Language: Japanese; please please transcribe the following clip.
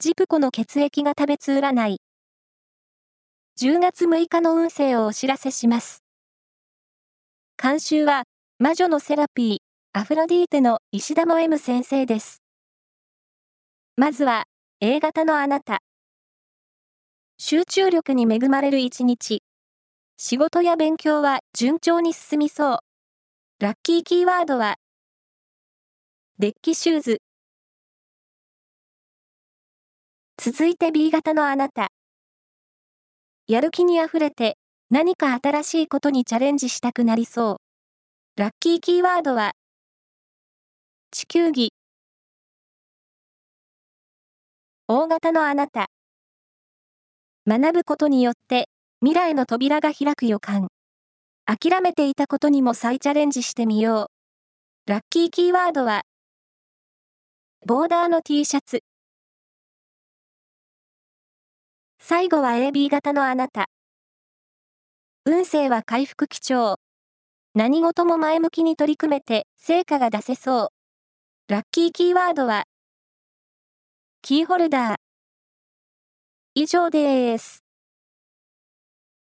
ジプコの血液が食べつ占い。10月6日の運勢をお知らせします。監修は、魔女のセラピー、アフロディーテの石田も M 先生です。まずは、A 型のあなた。集中力に恵まれる一日。仕事や勉強は順調に進みそう。ラッキーキーワードは、デッキシューズ。続いて B 型のあなた。やる気にあふれて何か新しいことにチャレンジしたくなりそう。ラッキーキーワードは地球儀。 O 型のあなた。学ぶことによって未来の扉が開く予感。諦めていたことにも再チャレンジしてみよう。ラッキーキーワードは、ボーダーの T シャツ。最後は AB 型のあなた。運勢は回復基調。何事も前向きに取り組めて成果が出せそう。ラッキーキーワードは、キーホルダー。以上です。